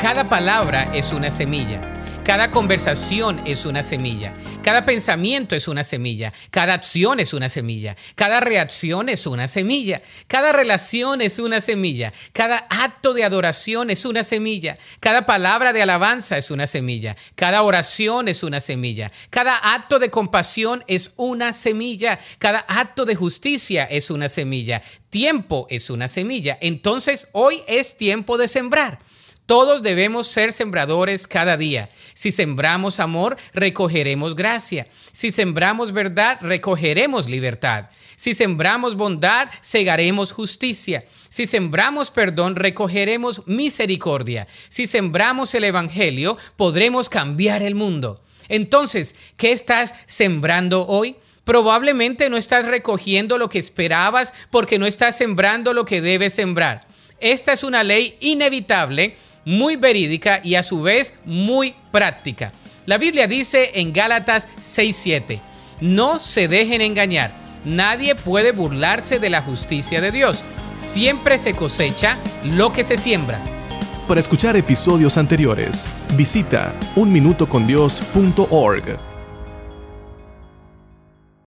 Cada palabra es una semilla. Cada conversación es una semilla. Cada pensamiento es una semilla. Cada acción es una semilla. Cada reacción es una semilla. Cada relación es una semilla. Cada acto de adoración es una semilla. Cada palabra de alabanza es una semilla. Cada oración es una semilla. Cada acto de compasión es una semilla. Cada acto de justicia es una semilla. Tiempo es una semilla. Entonces hoy es tiempo de sembrar. Todos debemos ser sembradores cada día. Si sembramos amor, recogeremos gracia. Si sembramos verdad, recogeremos libertad. Si sembramos bondad, segaremos justicia. Si sembramos perdón, recogeremos misericordia. Si sembramos el Evangelio, podremos cambiar el mundo. Entonces, ¿qué estás sembrando hoy? Probablemente no estás recogiendo lo que esperabas porque no estás sembrando lo que debes sembrar. Esta es una ley inevitable muy verídica y a su vez muy práctica. La Biblia dice en Gálatas 6:7, no se dejen engañar, nadie puede burlarse de la justicia de Dios, siempre se cosecha lo que se siembra. Para escuchar episodios anteriores, visita unminutocondios.org.